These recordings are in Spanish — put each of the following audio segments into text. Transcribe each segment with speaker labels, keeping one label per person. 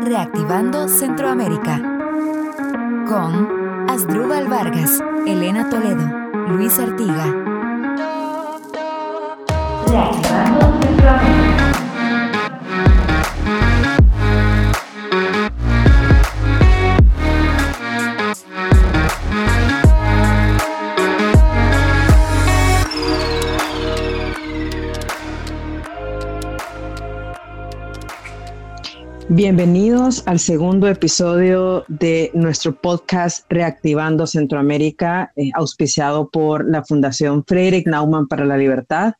Speaker 1: Reactivando Centroamérica. Con Asdrúbal Vargas, Elena Toledo, Luis Artiga. Reactivando Centroamérica.
Speaker 2: Bienvenidos al segundo episodio de nuestro podcast Reactivando Centroamérica, eh, auspiciado por la Fundación Frederick Naumann para la Libertad,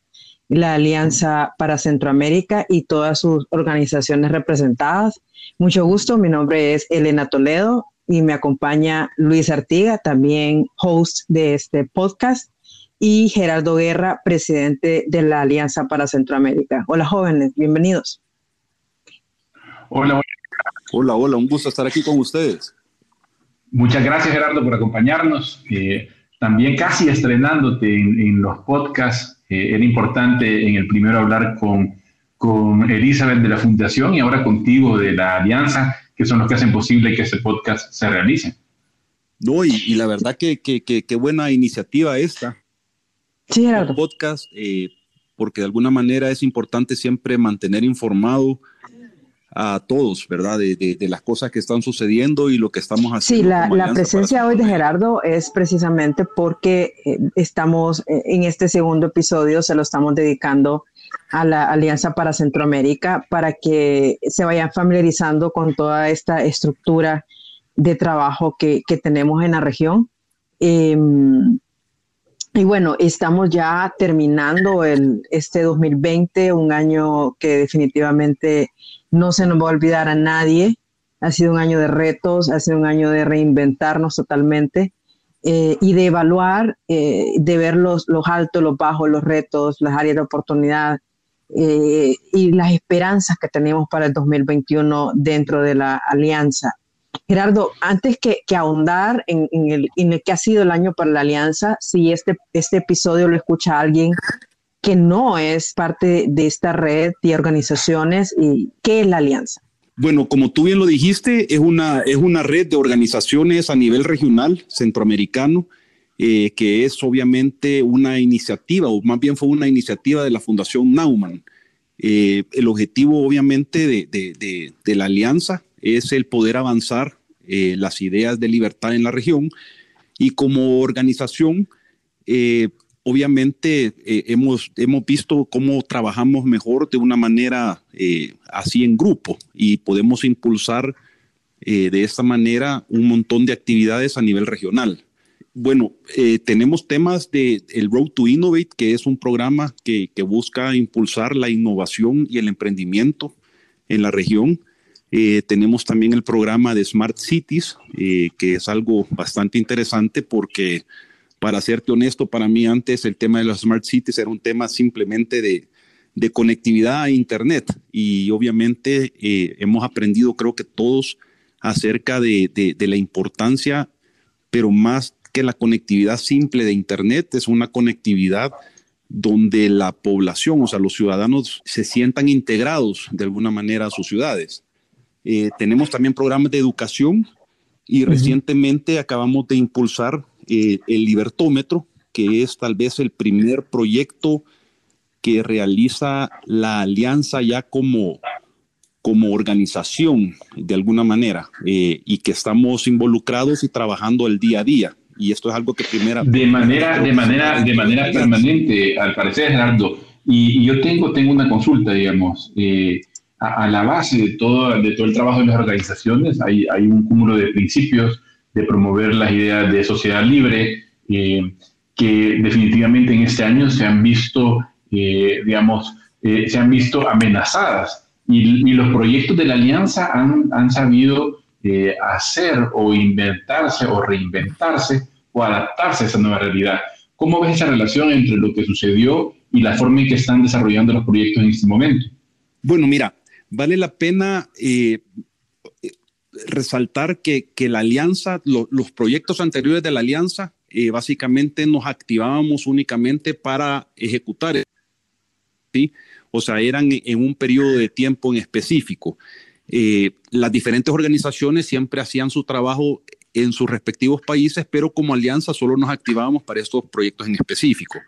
Speaker 2: la Alianza para Centroamérica y todas sus organizaciones representadas. Mucho gusto, mi nombre es Elena Toledo y me acompaña Luis Artiga, también host de este podcast, y Gerardo Guerra, presidente de la Alianza para Centroamérica. Hola jóvenes, bienvenidos.
Speaker 3: Hola,
Speaker 4: hola. Hola, un gusto estar aquí con ustedes.
Speaker 3: Muchas gracias, Gerardo, por acompañarnos. Eh, también casi estrenándote en, los podcasts, eh, era importante en el primero hablar con, con Elizabeth de la Fundación y ahora contigo de la Alianza, que son los que hacen posible que este podcast se realice.
Speaker 4: No, y, la verdad que qué buena iniciativa esta.
Speaker 2: Sí, Gerardo.
Speaker 4: podcast, eh, porque de alguna manera es importante siempre mantener informado a todos, ¿verdad? De, las cosas que están sucediendo y lo que estamos haciendo.
Speaker 2: Sí, la, presencia hoy de Gerardo es precisamente porque eh, estamos eh, en este segundo episodio, se lo estamos dedicando a la Alianza para Centroamérica para que se vayan familiarizando con toda esta estructura de trabajo que, tenemos en la región. Em, y bueno, estamos ya terminando el, este 2020, un año que definitivamente no se nos va a olvidar a nadie. Ha sido un año de retos, ha sido un año de reinventarnos totalmente eh, y de evaluar, eh, de ver los, los, altos, los bajos, los retos, las áreas de oportunidad eh, y las esperanzas que tenemos para el 2021 dentro de la alianza. Gerardo, antes que, que ahondar en, en, el, que ha sido el año para la alianza, si este, este episodio lo escucha alguien que no es parte de esta red de organizaciones y qué es la alianza.
Speaker 4: Bueno, como tú bien lo dijiste, es una, es una red de organizaciones a nivel regional centroamericano, eh, que es obviamente una iniciativa, o más bien fue una iniciativa de la Fundación Naumann. Eh, el objetivo obviamente de, de, de, la alianza es el poder avanzar eh, las ideas de libertad en la región y como organización obviamente eh, hemos, hemos visto cómo trabajamos mejor de una manera eh, así en grupo y podemos impulsar eh, de esta manera un montón de actividades a nivel regional. Bueno, tenemos temas de el Road to Innovate, que es un programa que, que busca impulsar la innovación y el emprendimiento en la región. Tenemos también el programa de Smart Cities, que es algo bastante interesante porque para serte honesto, para mí antes el tema de las smart cities era un tema simplemente de, conectividad a Internet y obviamente eh, hemos aprendido creo que todos acerca de, la importancia, pero más que la conectividad simple de Internet, es una conectividad donde la población, o sea, los ciudadanos se sientan integrados de alguna manera a sus ciudades. Eh, tenemos también programas de educación y recientemente acabamos de impulsar eh, el libertómetro, que es tal vez el primer proyecto que realiza la alianza ya como, como organización de alguna manera eh, y que estamos involucrados y trabajando el día a día. Y esto es algo que primera...
Speaker 3: De manera, de manera, de manera permanente, al parecer, Gerardo. Y, yo tengo, tengo una consulta, digamos. Eh, a, la base de todo, de todo el trabajo de las organizaciones hay, hay un cúmulo de principios de promover las ideas de sociedad libre, eh, que definitivamente en este año se han visto, eh, digamos, eh, se han visto amenazadas. Y, los proyectos de la alianza han, han sabido hacer o inventarse o reinventarse o adaptarse a esa nueva realidad. ¿Cómo ves esa relación entre lo que sucedió y la forma en que están desarrollando los proyectos en este momento?
Speaker 4: Bueno, mira, vale la pena resaltar que, que la alianza, los proyectos anteriores de la alianza, eh, básicamente nos activábamos únicamente para ejecutar, ¿sí? O sea, eran en un periodo de tiempo en específico. Eh, las diferentes organizaciones siempre hacían su trabajo en sus respectivos países, pero como alianza solo nos activábamos para estos proyectos en específico.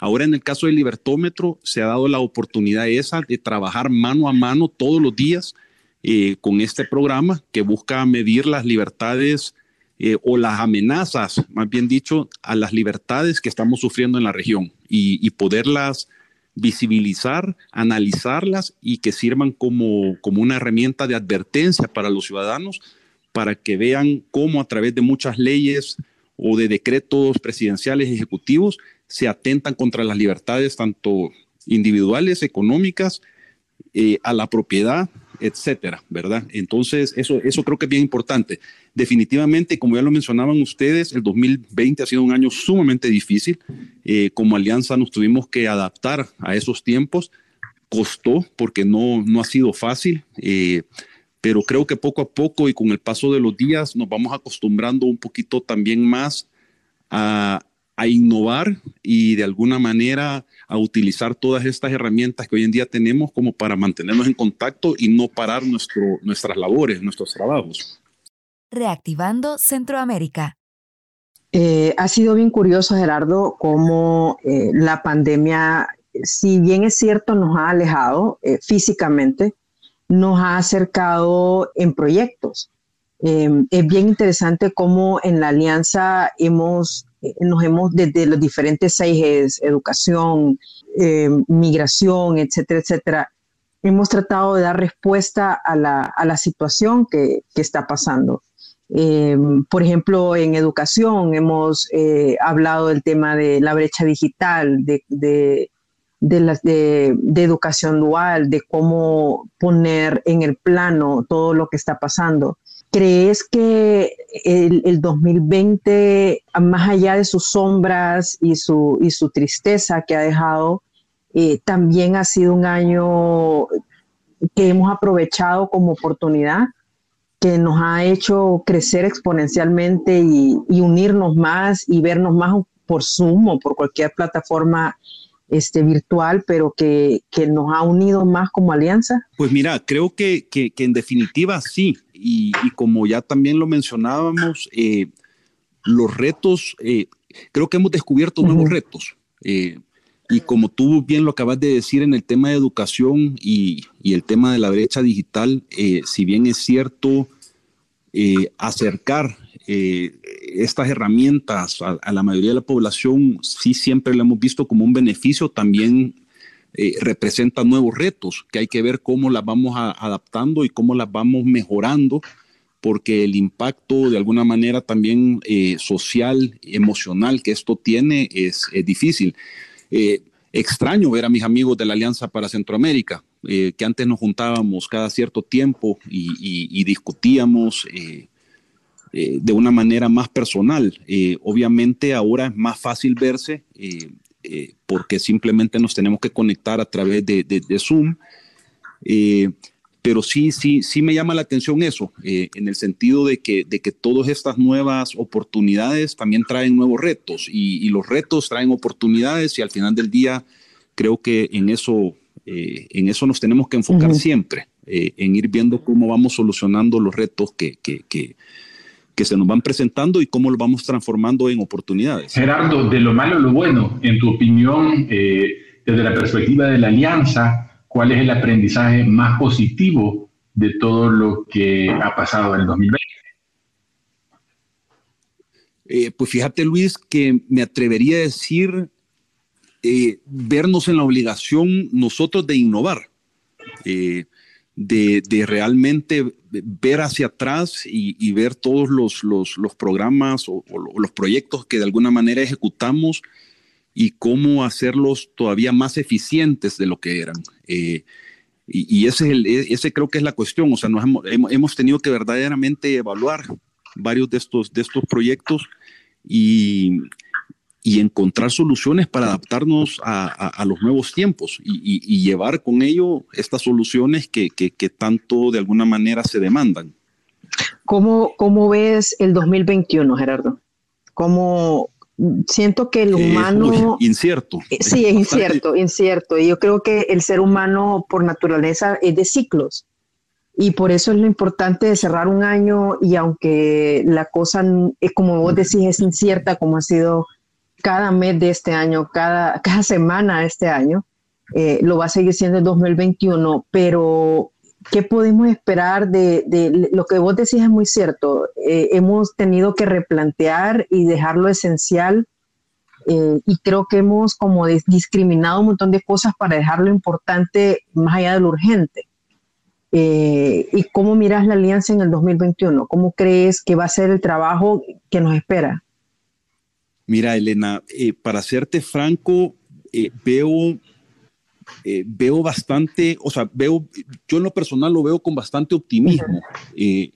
Speaker 4: Ahora en el caso del libertómetro se ha dado la oportunidad esa de trabajar mano a mano todos los días eh, con este programa que busca medir las libertades eh, o las amenazas, más bien dicho, a las libertades que estamos sufriendo en la región y, poderlas visibilizar, analizarlas y que sirvan como, como una herramienta de advertencia para los ciudadanos para que vean cómo a través de muchas leyes o de decretos presidenciales ejecutivos se atentan contra las libertades tanto individuales, económicas, eh, a la propiedad, etcétera, ¿verdad? Entonces, eso, eso creo que es bien importante. Definitivamente, como ya lo mencionaban ustedes, el 2020 ha sido un año sumamente difícil. Eh, como alianza nos tuvimos que adaptar a esos tiempos. Costó porque no, no ha sido fácil. Eh, pero creo que poco a poco y con el paso de los días nos vamos acostumbrando un poquito también más a, innovar y de alguna manera a utilizar todas estas herramientas que hoy en día tenemos como para mantenernos en contacto y no parar nuestro, nuestras labores, nuestros trabajos.
Speaker 1: Reactivando Centroamérica.
Speaker 2: Eh, ha sido bien curioso, Gerardo, cómo eh, la pandemia, si bien es cierto, nos ha alejado eh, físicamente, nos ha acercado en proyectos. Em, es bien interesante cómo en la alianza hemos, eh, nos hemos, desde los diferentes ejes, educación, em, migración, etcétera, etcétera, hemos tratado de dar respuesta a la, situación que, está pasando. Em, por ejemplo, en educación hemos eh, hablado del tema de la brecha digital, de, de, de, educación dual, de cómo poner en el plano todo lo que está pasando. ¿Crees que el, 2020, más allá de sus sombras y su, y su tristeza que ha dejado, eh, también ha sido un año que hemos aprovechado como oportunidad, que nos ha hecho crecer exponencialmente y, unirnos más y vernos más por Zoom o por cualquier plataforma este, virtual, pero que, nos ha unido más como alianza?
Speaker 4: Pues mira, creo que, en definitiva sí, y, como ya también lo mencionábamos, eh, los retos, eh, creo que hemos descubierto nuevos retos. Eh, y como tú bien lo acabas de decir en el tema de educación y, y el tema de la brecha digital, si bien es cierto, acercar estas herramientas a, la mayoría de la población sí siempre lo hemos visto como un beneficio, también eh, representan nuevos retos que hay que ver cómo las vamos adaptando y cómo las vamos mejorando, porque el impacto de alguna manera también eh, social, emocional que esto tiene es, difícil. extraño ver a mis amigos de la Alianza para Centroamérica, que antes nos juntábamos cada cierto tiempo y, discutíamos eh, de una manera más personal. Eh, obviamente ahora es más fácil verse eh, porque simplemente nos tenemos que conectar a través de, Zoom. pero sí, sí, sí me llama la atención eso, en el sentido de que, de que todas estas nuevas oportunidades también traen nuevos retos y, los retos traen oportunidades y al final del día creo que en eso, en eso nos tenemos que enfocar siempre, en ir viendo cómo vamos solucionando los retos que, que, que, que se nos van presentando y cómo lo vamos transformando en oportunidades.
Speaker 3: Gerardo, de lo malo a lo bueno, en tu opinión, eh, desde la perspectiva de la alianza, ¿cuál es el aprendizaje más positivo de todo lo que ha pasado en el 2020?
Speaker 4: Eh, pues fíjate, Luis, que me atrevería a decir eh, vernos en la obligación nosotros de innovar de, realmente ver hacia atrás y, ver todos los, los, programas o, los proyectos que de alguna manera ejecutamos y cómo hacerlos todavía más eficientes de lo que eran. Eh, y, ese, es el, ese creo que es la cuestión. O sea, nos hemos, hemos, tenido que verdaderamente evaluar varios de estos, de estos proyectos y, y encontrar soluciones para adaptarnos a, los nuevos tiempos y, llevar con ello estas soluciones que, tanto de alguna manera se demandan.
Speaker 2: ¿Cómo, cómo ves el 2021, Gerardo? ¿Cómo, siento que el eh, humano...
Speaker 4: incierto.
Speaker 2: Sí, es incierto, incierto. Y yo creo que el ser humano por naturaleza es de ciclos. Y por eso es lo importante de cerrar un año y aunque la cosa, es como vos decís, es incierta como ha sido cada mes de este año, cada, cada semana de este año, eh, lo va a seguir siendo el 2021, pero ¿qué podemos esperar de, lo que vos decís es muy cierto? Eh, hemos tenido que replantear y dejar lo esencial eh, y creo que hemos como discriminado un montón de cosas para dejar lo importante más allá de lo urgente. ¿Y cómo miras la alianza en el 2021? ¿Cómo crees que va a ser el trabajo que nos espera?
Speaker 4: Mira, Elena, eh, para serte franco, eh, veo, eh, veo bastante, o sea, veo, yo en lo personal lo veo con bastante optimismo y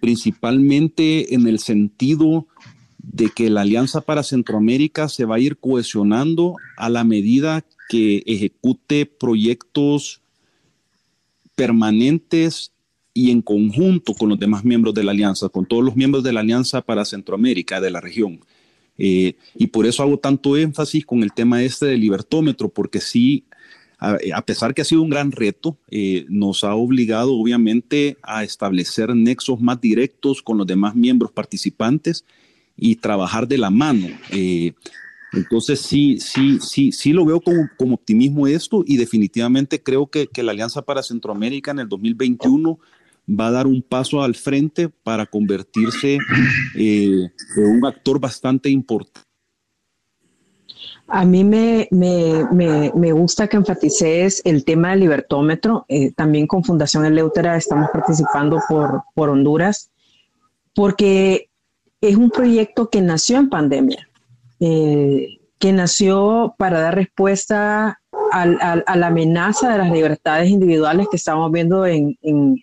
Speaker 4: principalmente en el sentido de que la Alianza para Centroamérica se va a ir cohesionando a la medida que ejecute proyectos permanentes y en conjunto con los demás miembros de la Alianza, con todos los miembros de la Alianza para Centroamérica, de la región. Eh, y por eso hago tanto énfasis con el tema este del libertómetro, porque sí, a, pesar que ha sido un gran reto, eh, nos ha obligado obviamente a establecer nexos más directos con los demás miembros participantes y trabajar de la mano. Eh, entonces sí, sí, sí, sí lo veo como optimismo esto y definitivamente creo que, que la Alianza para Centroamérica en el 2021 va a dar un paso al frente para convertirse eh, en un actor bastante importante.
Speaker 2: A mí me, gusta que enfatices el tema del libertómetro. Eh, también con Fundación Eleutera estamos participando por, por Honduras, porque es un proyecto que nació en pandemia, eh, que nació para dar respuesta a la amenaza de las libertades individuales que estamos viendo en,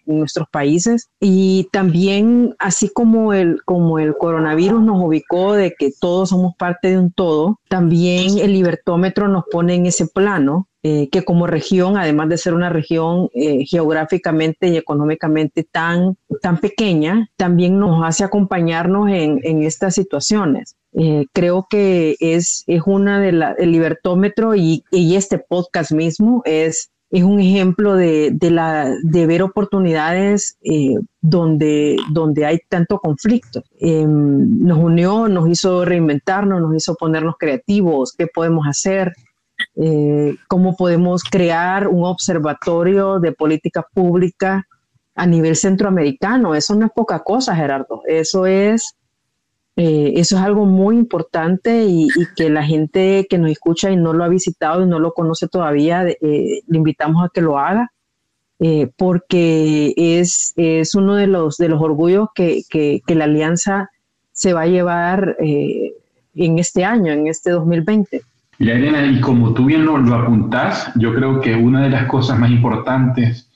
Speaker 2: nuestros países. Y también así como el, como el coronavirus nos ubicó de que todos somos parte de un todo, también el libertómetro nos pone en ese plano eh, que como región, además de ser una región eh, geográficamente y económicamente tan, tan pequeña, también nos hace acompañarnos en, en estas situaciones. Eh, creo que es, es una de la, el libertómetro y, y este podcast mismo es, es un ejemplo de, de, la, de ver oportunidades donde, donde hay tanto conflicto. Em, nos unió, nos hizo reinventarnos, nos hizo ponernos creativos, qué podemos hacer, eh, cómo podemos crear un observatorio de política pública a nivel centroamericano. Eso no es poca cosa, Gerardo. Eso es, eh, eso es algo muy importante y, que la gente que nos escucha y no lo ha visitado y no lo conoce todavía, eh, le invitamos a que lo haga. porque es, es, uno de los, de los orgullos que, que, la alianza se va a llevar en este año, en este 2020.
Speaker 3: Y Elena, y como tú bien lo, lo apuntás, yo creo que una de las cosas más importantes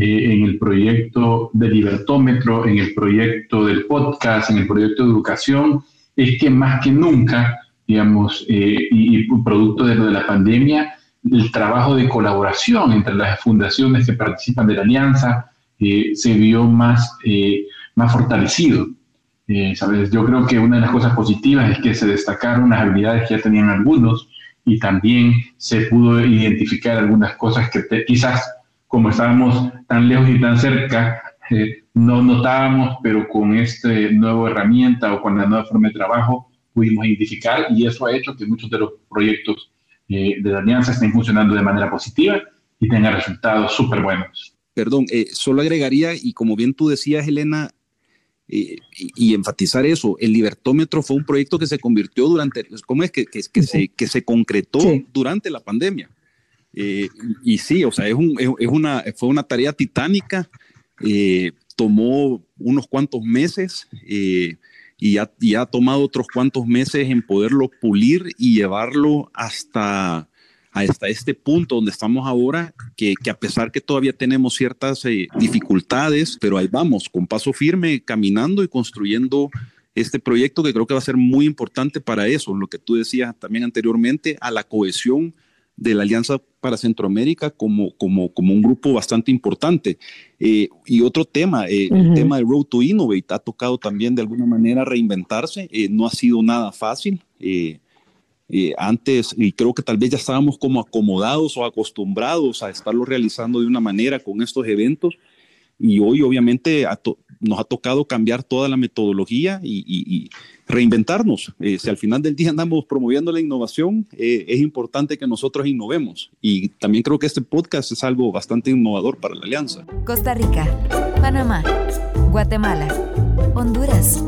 Speaker 3: eh, en el proyecto de Libertómetro, en el proyecto del podcast, en el proyecto de educación, es que más que nunca, digamos, eh, y, producto de, de la pandemia, el trabajo de colaboración entre las fundaciones que participan de la alianza eh, se vio más, más fortalecido. ¿sabes? Yo creo que una de las cosas positivas es que se destacaron las habilidades que ya tenían algunos, y también se pudo identificar algunas cosas que quizás como estábamos tan lejos y tan cerca, eh, no notábamos, pero con esta nueva herramienta o con la nueva forma de trabajo pudimos identificar y eso ha hecho que muchos de los proyectos eh, de la alianza estén funcionando de manera positiva y tengan resultados súper buenos.
Speaker 4: Perdón, eh, solo agregaría, y como bien tú decías, Elena, y, enfatizar eso, el libertómetro fue un proyecto que se convirtió durante, ¿cómo es que, que, se, que se concretó durante la pandemia? Eh, y sí, o sea, es, un, es, una, fue una tarea titánica, eh, tomó unos cuantos meses eh, y, ha, y ha tomado otros cuantos meses en poderlo pulir y llevarlo hasta hasta este punto donde estamos ahora, que, que a pesar que todavía tenemos ciertas eh, dificultades, pero ahí vamos, con paso firme, caminando y construyendo este proyecto que creo que va a ser muy importante para eso, lo que tú decías también anteriormente, a la cohesión de la Alianza para Centroamérica como, como, como un grupo bastante importante. Eh, y otro tema, eh, el tema de Road to Innovate ha tocado también de alguna manera reinventarse, no ha sido nada fácil. Eh, antes, y creo que tal vez ya estábamos como acomodados o acostumbrados a estarlo realizando de una manera con estos eventos, y hoy obviamente nos ha tocado cambiar toda la metodología y, reinventarnos. Eh, si al final del día andamos promoviendo la innovación, eh, es importante que nosotros innovemos. Y también creo que este podcast es algo bastante innovador para la alianza.
Speaker 1: Costa Rica, Panamá, Guatemala, Honduras,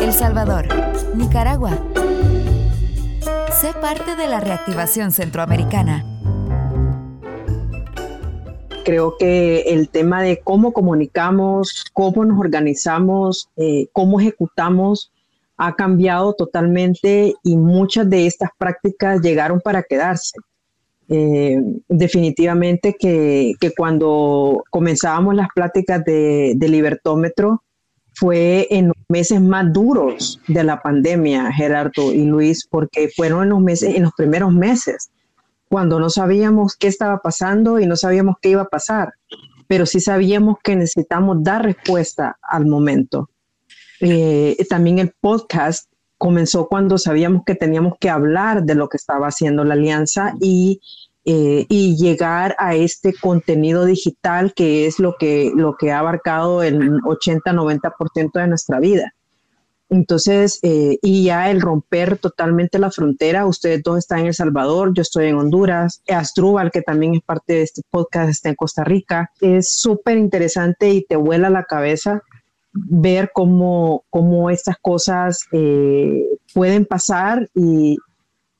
Speaker 1: El Salvador, Nicaragua. Sé parte de la reactivación centroamericana
Speaker 2: creo que el tema de cómo comunicamos, cómo nos organizamos, eh, cómo ejecutamos ha cambiado totalmente y muchas de estas prácticas llegaron para quedarse. Eh, definitivamente que, cuando comenzábamos las pláticas de, libertómetro fue en los meses más duros de la pandemia, Gerardo y Luis, porque fueron en los meses, en los primeros meses cuando no sabíamos qué estaba pasando y no sabíamos qué iba a pasar, pero sí sabíamos que necesitamos dar respuesta al momento. Eh, también el podcast comenzó cuando sabíamos que teníamos que hablar de lo que estaba haciendo la alianza y, eh, y llegar a este contenido digital que es lo que, lo que ha abarcado el 80-90% de nuestra vida. Entonces, eh, y ya el romper totalmente la frontera, ustedes dos están en El Salvador, yo estoy en Honduras, Astrubal, que también es parte de este podcast, está en Costa Rica. Es súper interesante y te vuela la cabeza ver cómo, cómo estas cosas eh, pueden pasar y,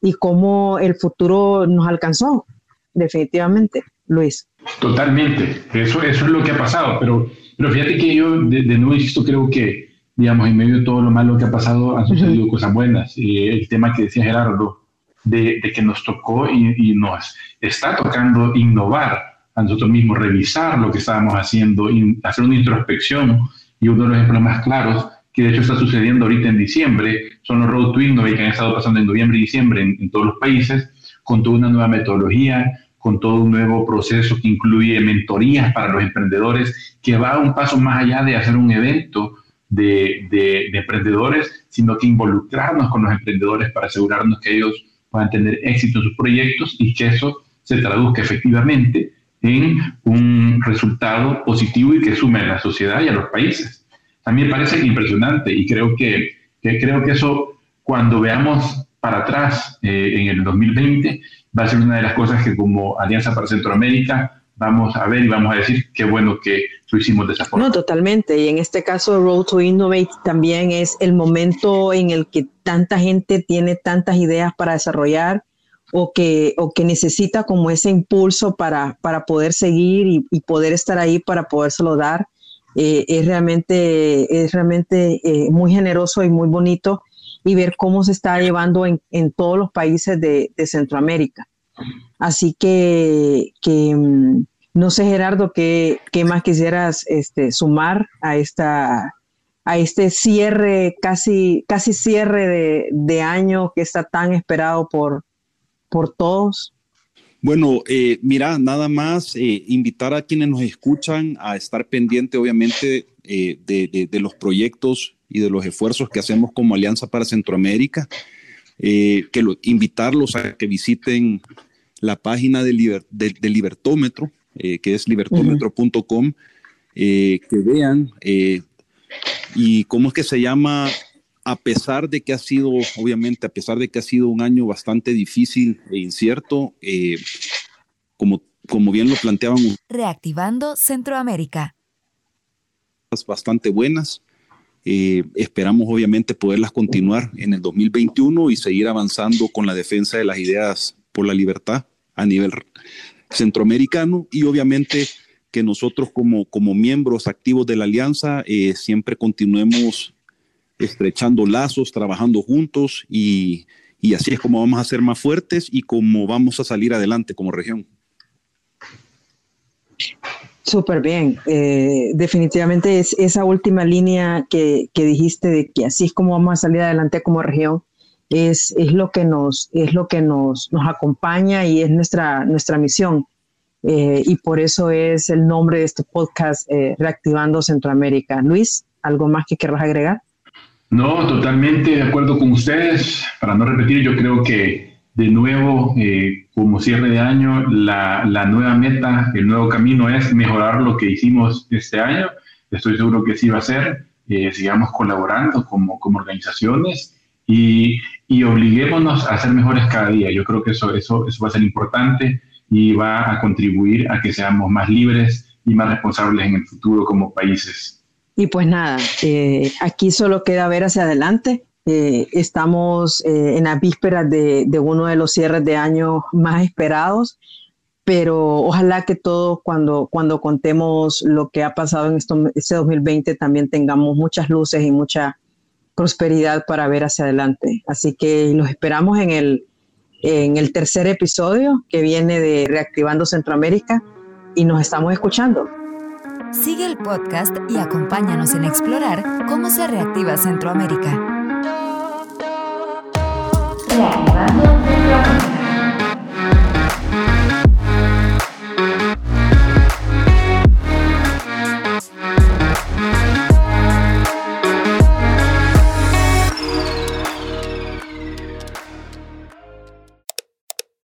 Speaker 2: y cómo el futuro nos alcanzó, definitivamente, Luis.
Speaker 3: Totalmente, eso, eso es lo que ha pasado, pero, pero fíjate que yo de, de nuevo insisto, creo que digamos, en medio de todo lo malo que ha pasado, han sucedido cosas buenas. Y el tema que decía Gerardo, de, que nos tocó y, nos está tocando innovar a nosotros mismos, revisar lo que estábamos haciendo, hacer una introspección. Y uno de los ejemplos más claros, que de hecho está sucediendo ahorita en diciembre, son los Road to Innovate que han estado pasando en noviembre y diciembre en, en todos los países, con toda una nueva metodología, con todo un nuevo proceso que incluye mentorías para los emprendedores, que va un paso más allá de hacer un evento, de, emprendedores, sino que involucrarnos con los emprendedores para asegurarnos que ellos puedan tener éxito en sus proyectos y que eso se traduzca efectivamente en un resultado positivo y que sume a la sociedad y a los países. También parece impresionante y creo que, creo que eso cuando veamos para atrás eh, en el 2020 va a ser una de las cosas que como Alianza para Centroamérica vamos a ver y vamos a decir qué bueno que lo hicimos de esa forma.
Speaker 2: No, totalmente. Y en este caso, Road to Innovate también es el momento en el que tanta gente tiene tantas ideas para desarrollar o que, o que necesita como ese impulso para, para poder seguir y, poder estar ahí para podérselo dar. Eh, es realmente, es realmente eh, muy generoso y muy bonito y ver cómo se está llevando en, en todos los países de, de Centroamérica. Así que, mm, no sé, Gerardo, ¿qué, más quisieras este, sumar a esta a este cierre, casi, casi cierre de, año que está tan esperado por, por todos?
Speaker 4: Bueno, eh, mira, nada más eh, invitar a quienes nos escuchan a estar pendiente, obviamente, eh, de, los proyectos y de los esfuerzos que hacemos como Alianza para Centroamérica, que invitarlos a que visiten la página del Libertómetro, eh, que es libertómetro.com, eh, que vean eh, y cómo es que se llama, a pesar de que ha sido, obviamente, a pesar de que ha sido un año bastante difícil e incierto, como, como bien lo planteábamos.
Speaker 1: Reactivando Centroamérica.
Speaker 4: Bastante buenas. Esperamos obviamente poderlas continuar en el 2021 y seguir avanzando con la defensa de las ideas por la libertad a nivel centroamericano y obviamente que nosotros como, como miembros activos de la alianza eh, siempre continuemos estrechando lazos, trabajando juntos y, y, así es como vamos a ser más fuertes y como vamos a salir adelante como región.
Speaker 2: Súper bien. Eh, definitivamente es esa última línea que, dijiste de que así es como vamos a salir adelante como región es, lo que, nos, es lo que nos, nos acompaña y es nuestra, nuestra misión. Eh, y por eso es el nombre de este podcast, eh, Reactivando Centroamérica. Luis, ¿algo más que querrás agregar?
Speaker 3: No, totalmente de acuerdo con ustedes. Para no repetir, yo creo que, de nuevo, eh, como cierre de año, la, nueva meta, el nuevo camino es mejorar lo que hicimos este año. Estoy seguro que sí va a ser. Eh, sigamos colaborando como, como organizaciones y, y, obliguémonos a ser mejores cada día. Yo creo que eso, eso, eso va a ser importante y va a contribuir a que seamos más libres y más responsables en el futuro como países.
Speaker 2: Y pues nada, eh, aquí solo queda ver hacia adelante. Eh, estamos eh, en la víspera de, de, uno de los cierres de año más esperados, pero ojalá que todos cuando, cuando contemos lo que ha pasado en este 2020 también tengamos muchas luces y mucha prosperidad para ver hacia adelante. Así que los esperamos en el, en el tercer episodio que viene de Reactivando Centroamérica y nos estamos escuchando.
Speaker 1: Sigue el podcast y acompáñanos en explorar cómo se reactiva Centroamérica.